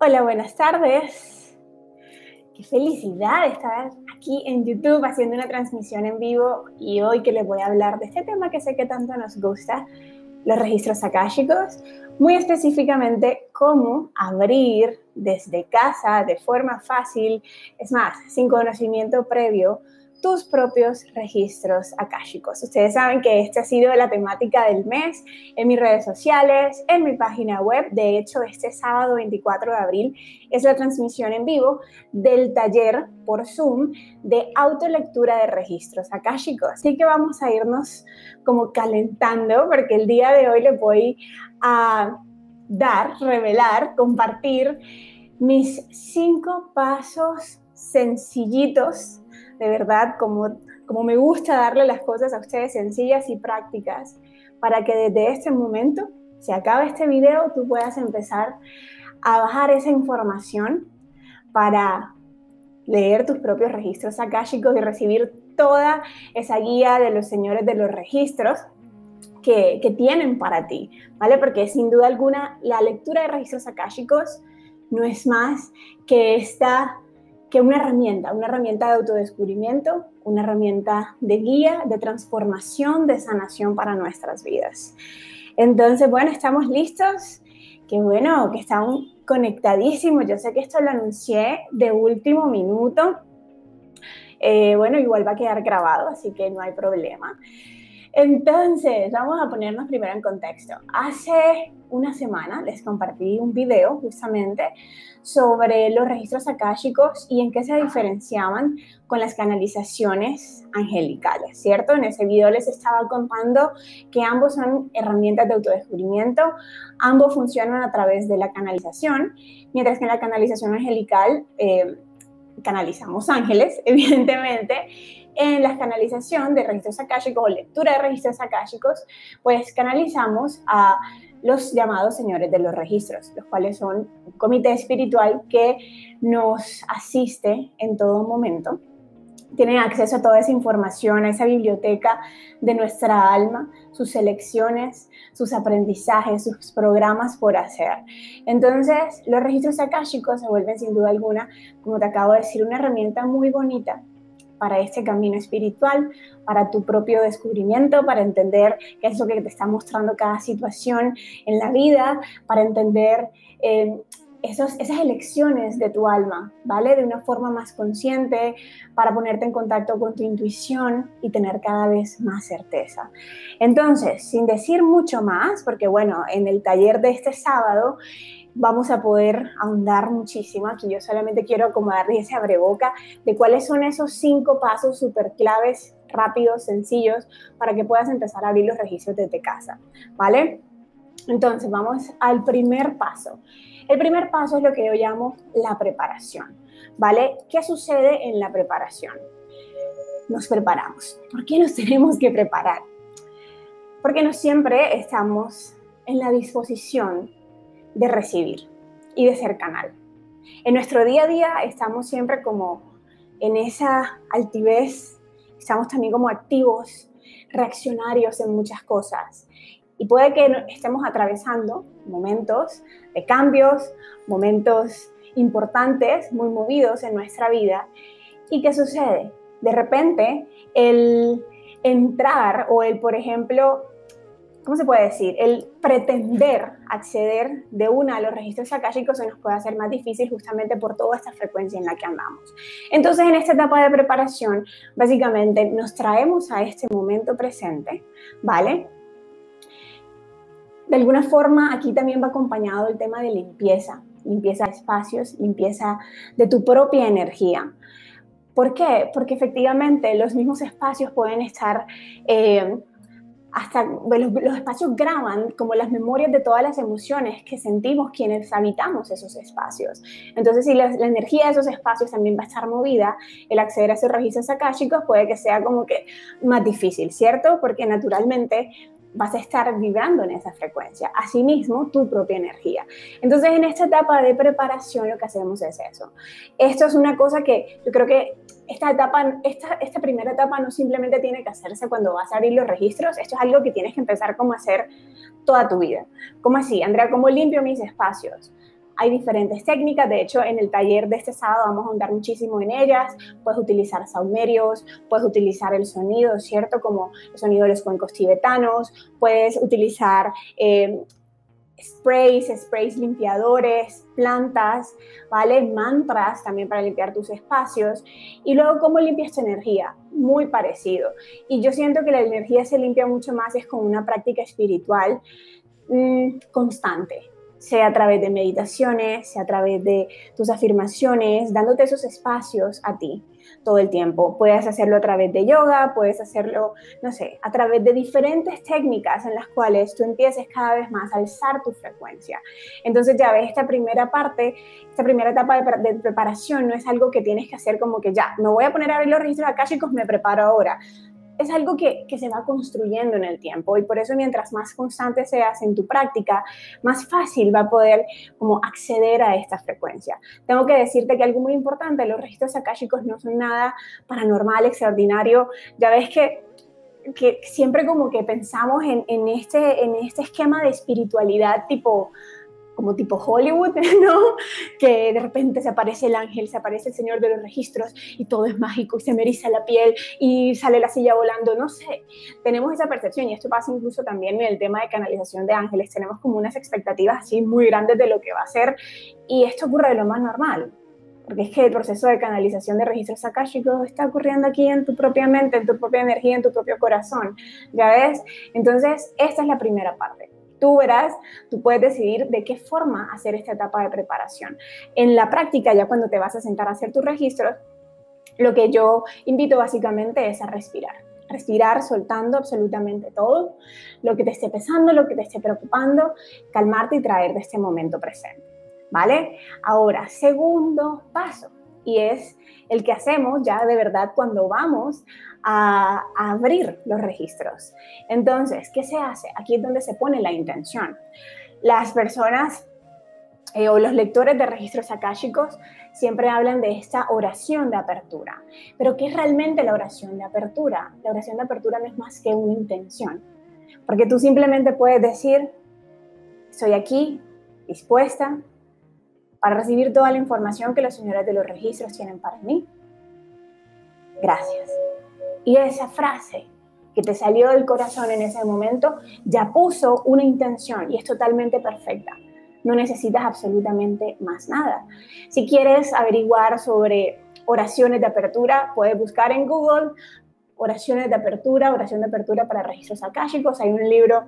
Hola, buenas tardes. Qué felicidad estar aquí en YouTube haciendo una transmisión en vivo y hoy que les voy a hablar de este tema que sé que tanto nos gusta, los registros akáshicos, muy específicamente cómo abrir desde casa de forma fácil, es más, sin conocimiento previo, tus propios registros akáshicos. Ustedes saben que esta ha sido la temática del mes en mis redes sociales, en mi página web. De hecho, este sábado 24 de abril es la transmisión en vivo del taller por Zoom de autolectura de registros akáshicos. Así que vamos a irnos como calentando porque el día de hoy les voy a dar, revelar, compartir mis cinco pasos sencillitos de verdad, como, como me gusta darle las cosas a ustedes sencillas y prácticas, para que desde este momento, se acabe este video, tú puedas empezar a bajar esa información para leer tus propios registros akáshicos y recibir toda esa guía de los señores de los registros que, que, tienen para ti, ¿vale? Porque sin duda alguna la lectura de registros akáshicos no es más que esta que una herramienta, una herramienta de autodescubrimiento, una herramienta de guía, de transformación, de sanación para nuestras vidas. Entonces, bueno, estamos listos. Qué bueno que están conectadísimos. Yo sé que esto lo anuncié de último minuto. Eh, bueno, igual va a quedar grabado, así que no hay problema. Entonces, vamos a ponernos primero en contexto. Hace una semana les compartí un video justamente sobre los registros akáshicos y en qué se diferenciaban con las canalizaciones angelicales, ¿cierto? En ese video les estaba contando que ambos son herramientas de autodescubrimiento, ambos funcionan a través de la canalización, mientras que en la canalización angelical eh, canalizamos ángeles, evidentemente, en la canalización de registros akáshicos o lectura de registros akáshicos, pues canalizamos a los llamados señores de los registros, los cuales son un comité espiritual que nos asiste en todo momento. Tienen acceso a toda esa información, a esa biblioteca de nuestra alma, sus selecciones, sus aprendizajes, sus programas por hacer. Entonces, los registros akáshicos se vuelven sin duda alguna, como te acabo de decir, una herramienta muy bonita para este camino espiritual, para tu propio descubrimiento, para entender qué es lo que te está mostrando cada situación en la vida, para entender eh, esas elecciones de tu alma, ¿vale? De una forma más consciente, para ponerte en contacto con tu intuición y tener cada vez más certeza. Entonces, sin decir mucho más, porque bueno, en el taller de este sábado vamos a poder ahondar muchísimo. Aquí yo solamente quiero acomodarles ese abreboca de cuáles son esos cinco pasos súper claves, rápidos, sencillos, para que puedas empezar a abrir los registros desde casa, ¿vale? Entonces, vamos al primer paso. El primer paso es lo que yo llamo la preparación, ¿vale? ¿Qué sucede en la preparación? Nos preparamos. ¿Por qué nos tenemos que preparar? Porque no siempre estamos en la disposición de recibir y de ser canal. En nuestro día a día estamos siempre como en esa altivez, estamos también como activos, reaccionarios en muchas cosas. Y puede que estemos atravesando momentos de cambios, momentos importantes, muy movidos en nuestra vida. ¿Y qué sucede? De repente, el entrar o el, por ejemplo, ¿cómo se puede decir? El pretender acceder de una a los registros akáshicos se nos puede hacer más difícil justamente por toda esta frecuencia en la que andamos. Entonces, en esta etapa de preparación, básicamente nos traemos a este momento presente, ¿vale? De alguna forma, aquí también va acompañado el tema de limpieza, limpieza de espacios, limpieza de tu propia energía. ¿Por qué? Porque efectivamente los mismos espacios pueden estar eh, los, espacios graban como las memorias de todas las emociones que sentimos quienes habitamos esos espacios. Entonces, si la, energía de esos espacios también va a estar movida, el acceder a esos registros akáshicos puede que sea como que más difícil, ¿cierto? Porque naturalmente vas a estar vibrando en esa frecuencia. Asimismo, tu propia energía. Entonces, en esta etapa de preparación, lo que hacemos es eso. Esto es una cosa que yo creo que esta etapa, esta, esta primera etapa no simplemente tiene que hacerse cuando vas a abrir los registros, esto es algo que tienes que empezar como a hacer toda tu vida. ¿Cómo así? Andrea, ¿cómo limpio mis espacios? Hay diferentes técnicas, de hecho en el taller de este sábado vamos a ahondar muchísimo en ellas. Puedes utilizar saumerios, puedes utilizar el sonido, ¿cierto? Como el sonido de los cuencos tibetanos, puedes utilizar eh, sprays, sprays limpiadores, plantas, ¿vale? Mantras también para limpiar tus espacios. Y luego, ¿cómo limpias tu energía? Muy parecido. Y yo siento que la energía se limpia mucho más es con una práctica espiritual mmm, constante, sea a través de meditaciones, sea a través de tus afirmaciones, dándote esos espacios a ti todo el tiempo. Puedes hacerlo a través de yoga, puedes hacerlo, no sé, a través de diferentes técnicas en las cuales tú empieces cada vez más a alzar tu frecuencia. Entonces ya ves, esta primera parte, esta primera etapa de, preparación no es algo que tienes que hacer como que ya, no voy a poner a abrir los registros akáshicos, me preparo ahora es algo que, se va construyendo en el tiempo y por eso mientras más constante seas en tu práctica, más fácil va a poder como acceder a esta frecuencia. Tengo que decirte que algo muy importante, los registros akáshicos no son nada paranormal, extraordinario. Ya ves que que siempre como que pensamos en, en, este, en este esquema de espiritualidad tipo como tipo Hollywood, ¿no? Que de repente se aparece el ángel, se aparece el señor de los registros y todo es mágico y se me la piel y sale la silla volando, no sé. Tenemos esa percepción y esto pasa incluso también en el tema de canalización de ángeles. Tenemos como unas expectativas así muy grandes de lo que va a ser y esto ocurre de lo más normal. Porque es que el proceso de canalización de registros akáshicos está ocurriendo aquí en tu propia mente, en tu propia energía, en tu propio corazón. ¿Ya ves? Entonces, esta es la primera parte Tú verás, tú puedes decidir de qué forma hacer esta etapa de preparación. En la práctica, ya cuando te vas a sentar a hacer tus registros, lo que yo invito básicamente es a respirar. Respirar soltando absolutamente todo, lo que te esté pesando, lo que te esté preocupando, calmarte y traer de este momento presente. ¿Vale? Ahora, segundo paso, y es el que hacemos ya de verdad cuando vamos a, abrir los registros. Entonces, ¿qué se hace? Aquí es donde se pone la intención. Las personas eh, o los lectores de registros akáshicos siempre hablan de esta oración de apertura. Pero ¿qué es realmente la oración de apertura? La oración de apertura no es más que una intención. Porque tú simplemente puedes decir, estoy aquí, dispuesta, para recibir toda la información que los señores de los registros tienen para mí. Gracias. Y esa frase que te salió del corazón en ese momento ya puso una intención y es totalmente perfecta. No necesitas absolutamente más nada. Si quieres averiguar sobre oraciones de apertura, puedes buscar en Google oraciones de apertura, oración de apertura para registros akáshicos. Hay un libro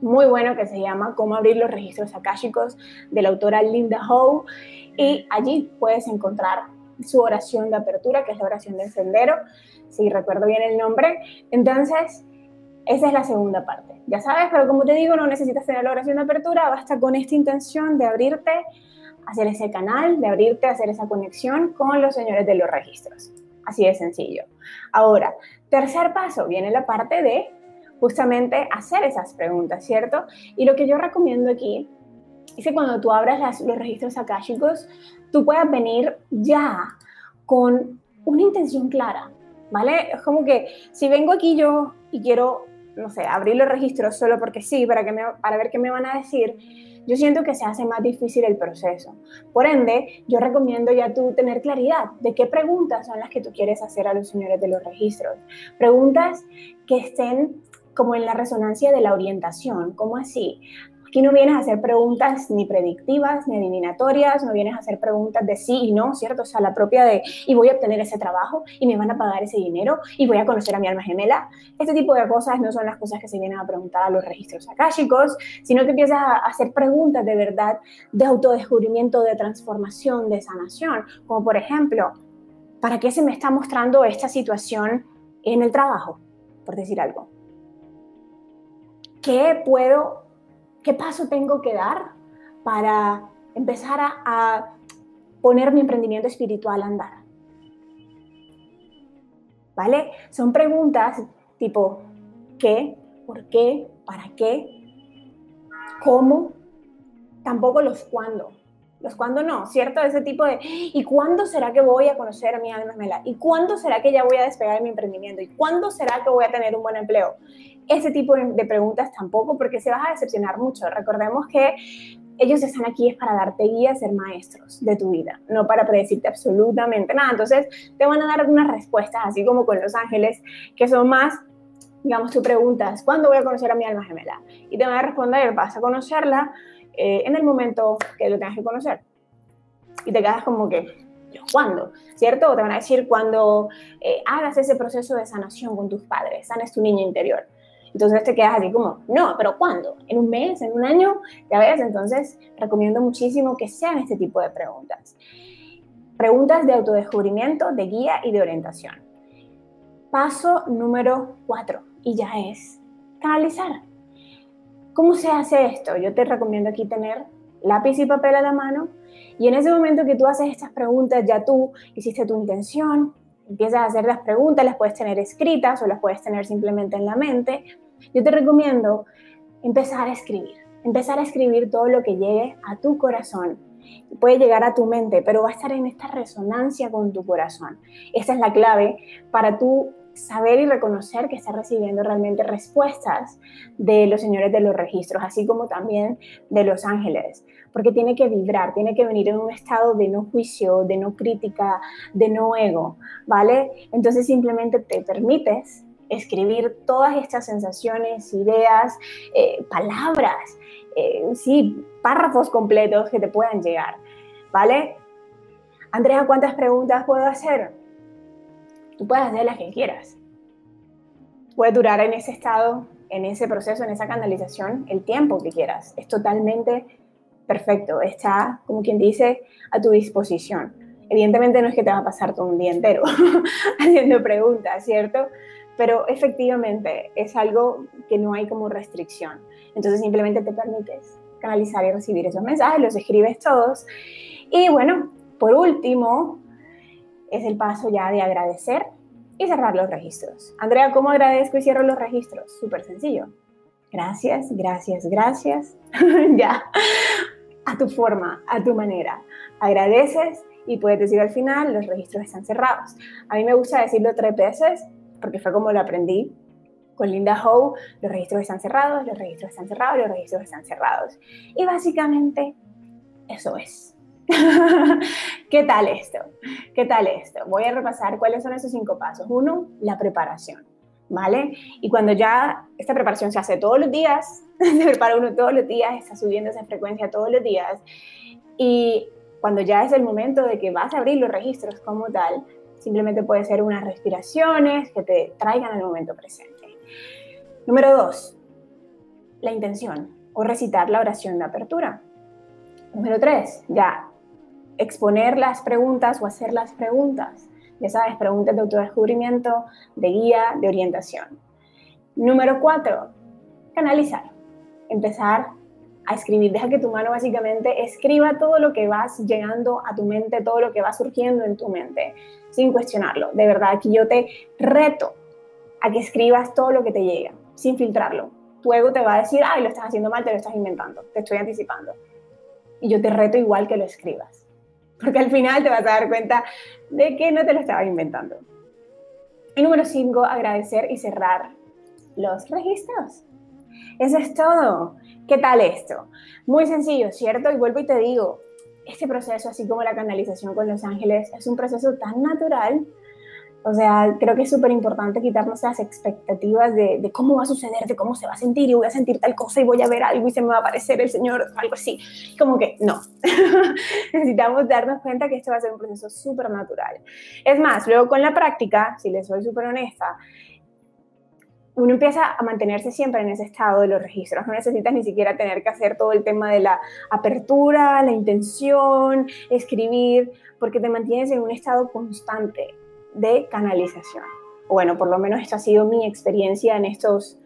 muy bueno que se llama Cómo abrir los registros akáshicos de la autora Linda Howe y allí puedes encontrar su oración de apertura, que es la oración del sendero, si recuerdo bien el nombre. Entonces, esa es la segunda parte. Ya sabes, pero como te digo, no necesitas tener la oración de apertura, basta con esta intención de abrirte, hacer ese canal, de abrirte, hacer esa conexión con los señores de los registros. Así de sencillo. Ahora, tercer paso, viene la parte de justamente hacer esas preguntas, ¿cierto? Y lo que yo recomiendo aquí es que cuando tú abras los registros akáshicos, tú puedas venir ya con una intención clara, ¿vale? Es como que si vengo aquí yo y quiero, no sé, abrir los registros solo porque sí, para, que me, para ver qué me van a decir, yo siento que se hace más difícil el proceso. Por ende, yo recomiendo ya tú tener claridad de qué preguntas son las que tú quieres hacer a los señores de los registros. Preguntas que estén como en la resonancia de la orientación, ¿cómo así? Aquí no vienes a hacer preguntas ni predictivas ni adivinatorias, no vienes a hacer preguntas de sí y no, ¿cierto? O sea, la propia de, y voy a obtener ese trabajo, y me van a pagar ese dinero, y voy a conocer a mi alma gemela. Este tipo de cosas no son las cosas que se vienen a preguntar a los registros akáshicos, sino que empiezas a hacer preguntas de verdad de autodescubrimiento, de transformación, de sanación, como por ejemplo, ¿para qué se me está mostrando esta situación en el trabajo? Por decir algo. ¿Qué puedo ¿Qué paso tengo que dar para empezar a, poner mi emprendimiento espiritual a andar? ¿Vale? Son preguntas tipo ¿qué? ¿Por qué? ¿Para qué? ¿Cómo? Tampoco los cuándo. Los cuándo no, ¿cierto? Ese tipo de ¿y cuándo será que voy a conocer a mi alma gemela? ¿Y cuándo será que ya voy a despegar mi emprendimiento? ¿Y cuándo será que voy a tener un buen empleo? ese tipo de preguntas tampoco, porque se vas a decepcionar mucho. Recordemos que ellos están aquí es para darte guía, ser maestros de tu vida, no para predecirte absolutamente nada. Entonces te van a dar algunas respuestas, así como con los ángeles, que son más, digamos, tú preguntas, ¿cuándo voy a conocer a mi alma gemela? Y te van a responder, vas a conocerla eh, en el momento que lo tengas que conocer. Y te quedas como que, ¿cuándo? ¿Cierto? O te van a decir cuando eh, hagas ese proceso de sanación con tus padres, sanes tu niño interior. Entonces te quedas así como, no, pero ¿cuándo? ¿En un mes? ¿En un año? Ya ves, entonces recomiendo muchísimo que sean este tipo de preguntas. Preguntas de autodescubrimiento, de guía y de orientación. Paso número cuatro, y ya es canalizar. ¿Cómo se hace esto? Yo te recomiendo aquí tener lápiz y papel a la mano y en ese momento que tú haces estas preguntas, ya tú hiciste tu intención, empiezas a hacer las preguntas, las puedes tener escritas o las puedes tener simplemente en la mente. Yo te recomiendo empezar a escribir, empezar a escribir todo lo que llegue a tu corazón. Puede llegar a tu mente, pero va a estar en esta resonancia con tu corazón. Esa es la clave para tú saber y reconocer que estás recibiendo realmente respuestas de los señores de los registros, así como también de los ángeles, porque tiene que vibrar, tiene que venir en un estado de no juicio, de no crítica, de no ego, ¿vale? Entonces simplemente te permites escribir todas estas sensaciones, ideas, eh, palabras, eh, sí, párrafos completos que te puedan llegar, ¿vale? Andrea, ¿cuántas preguntas puedo hacer? Tú puedes hacer las que quieras. Puedes durar en ese estado, en ese proceso, en esa canalización, el tiempo que quieras. Es totalmente perfecto. Está, como quien dice, a tu disposición. Evidentemente no es que te va a pasar todo un día entero haciendo preguntas, ¿cierto? Pero efectivamente es algo que no hay como restricción. Entonces simplemente te permites canalizar y recibir esos mensajes, los escribes todos. Y bueno, por último, es el paso ya de agradecer y cerrar los registros. Andrea, ¿cómo agradezco y cierro los registros? Súper sencillo. Gracias, gracias, gracias. ya, a tu forma, a tu manera. Agradeces y puedes decir al final, los registros están cerrados. A mí me gusta decirlo tres veces porque fue como lo aprendí con Linda Howe, los registros están cerrados, los registros están cerrados, los registros están cerrados. Y básicamente eso es. ¿Qué tal esto? ¿Qué tal esto? Voy a repasar cuáles son esos cinco pasos. Uno, la preparación, ¿vale? Y cuando ya esta preparación se hace todos los días, se prepara uno todos los días, está subiendo esa frecuencia todos los días, y cuando ya es el momento de que vas a abrir los registros como tal, simplemente puede ser unas respiraciones que te traigan al momento presente. Número dos, la intención o recitar la oración de apertura. Número tres, ya exponer las preguntas o hacer las preguntas. Ya sabes, preguntas de autodescubrimiento, de guía, de orientación. Número cuatro, canalizar. Empezar a escribir. Deja que tu mano básicamente escriba todo lo que vas llegando a tu mente, todo lo que va surgiendo en tu mente, sin cuestionarlo. De verdad, aquí yo te reto a que escribas todo lo que te llega, sin filtrarlo. Tu ego te va a decir, ay, lo estás haciendo mal, te lo estás inventando, te estoy anticipando. Y yo te reto igual que lo escribas porque al final te vas a dar cuenta de que no te lo estaba inventando. Y número 5, agradecer y cerrar los registros. Eso es todo. ¿Qué tal esto? Muy sencillo, ¿cierto? Y vuelvo y te digo, este proceso, así como la canalización con los ángeles, es un proceso tan natural o sea, creo que es súper importante quitarnos las expectativas de, cómo va a suceder, de cómo se va a sentir y voy a sentir tal cosa y voy a ver algo y se me va a aparecer el Señor, algo así. Como que no. Necesitamos darnos cuenta que esto va a ser un proceso súper natural. Es más, luego con la práctica, si les soy súper honesta, uno empieza a mantenerse siempre en ese estado de los registros. No necesitas ni siquiera tener que hacer todo el tema de la apertura, la intención, escribir, porque te mantienes en un estado constante de canalización. Bueno, por lo menos esta ha sido mi experiencia en estos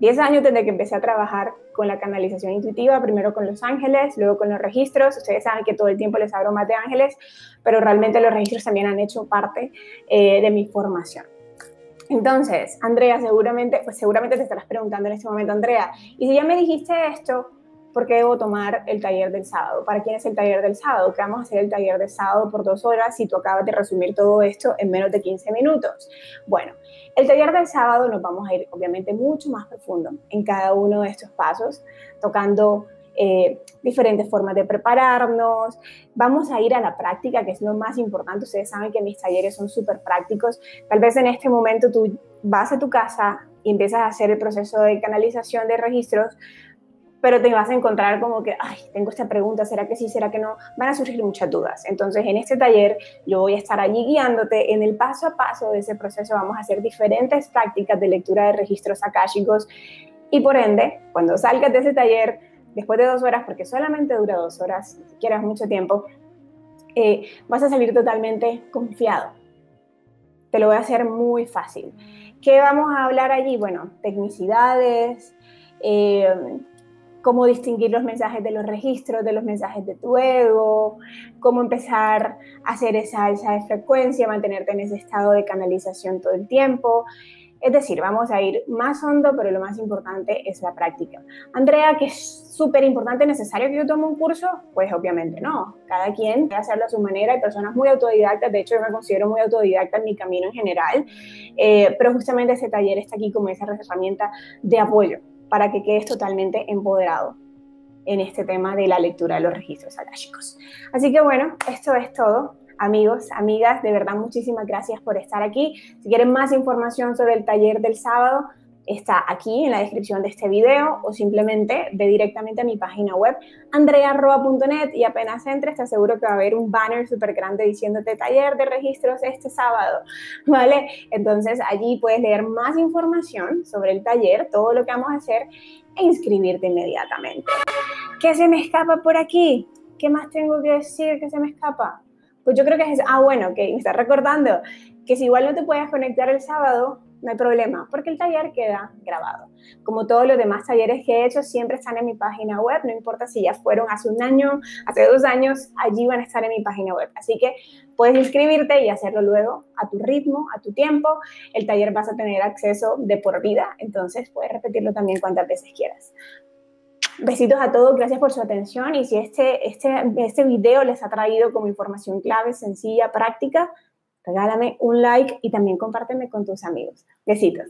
10 años desde que empecé a trabajar con la canalización intuitiva, primero con los ángeles, luego con los registros. Ustedes saben que todo el tiempo les hablo más de ángeles, pero realmente los registros también han hecho parte eh, de mi formación. Entonces, Andrea, seguramente, pues seguramente te estarás preguntando en este momento, Andrea, y si ya me dijiste esto, ¿por qué debo tomar el taller del sábado? ¿Para quién es el taller del sábado? ¿Qué vamos a hacer el taller del sábado por dos horas si tú acabas de resumir todo esto en menos de 15 minutos? Bueno, el taller del sábado nos vamos a ir obviamente mucho más profundo en cada uno de estos pasos, tocando eh, diferentes formas de prepararnos. Vamos a ir a la práctica, que es lo más importante. Ustedes saben que mis talleres son súper prácticos. Tal vez en este momento tú vas a tu casa y empiezas a hacer el proceso de canalización de registros, pero te vas a encontrar como que, ay, tengo esta pregunta, ¿será que sí, será que no? Van a surgir muchas dudas. Entonces, en este taller yo voy a estar allí guiándote en el paso a paso de ese proceso. Vamos a hacer diferentes prácticas de lectura de registros akáshicos y por ende, cuando salgas de ese taller, después de dos horas, porque solamente dura dos horas, si quieres mucho tiempo, eh, vas a salir totalmente confiado. Te lo voy a hacer muy fácil. ¿Qué vamos a hablar allí? Bueno, tecnicidades, eh, cómo distinguir los mensajes de los registros, de los mensajes de tu ego, cómo empezar a hacer esa alza de frecuencia, mantenerte en ese estado de canalización todo el tiempo. Es decir, vamos a ir más hondo, pero lo más importante es la práctica. Andrea, que es súper importante, necesario que yo tome un curso, pues obviamente no. Cada quien puede hacerlo a su manera. Hay personas muy autodidactas, de hecho yo me considero muy autodidacta en mi camino en general, eh, pero justamente este taller está aquí como esa herramienta de apoyo para que quedes totalmente empoderado en este tema de la lectura de los registros akáshicos. Así que bueno, esto es todo. Amigos, amigas, de verdad muchísimas gracias por estar aquí. Si quieren más información sobre el taller del sábado, está aquí en la descripción de este video o simplemente ve directamente a mi página web andrearroa.net y apenas entres te aseguro que va a haber un banner súper grande diciéndote taller de registros este sábado, ¿vale? Entonces allí puedes leer más información sobre el taller, todo lo que vamos a hacer e inscribirte inmediatamente. ¿Qué se me escapa por aquí? ¿Qué más tengo que decir que se me escapa? Pues yo creo que es, ah, bueno, que me está recordando que si igual no te puedes conectar el sábado, no hay problema, porque el taller queda grabado. Como todos los demás talleres que he hecho, siempre están en mi página web, no importa si ya fueron hace un año, hace dos años, allí van a estar en mi página web. Así que puedes inscribirte y hacerlo luego a tu ritmo, a tu tiempo. El taller vas a tener acceso de por vida, entonces puedes repetirlo también cuantas veces quieras. Besitos a todos, gracias por su atención y si este, este, este video les ha traído como información clave, sencilla, práctica, regálame un like y también compárteme con tus amigos. Besitos.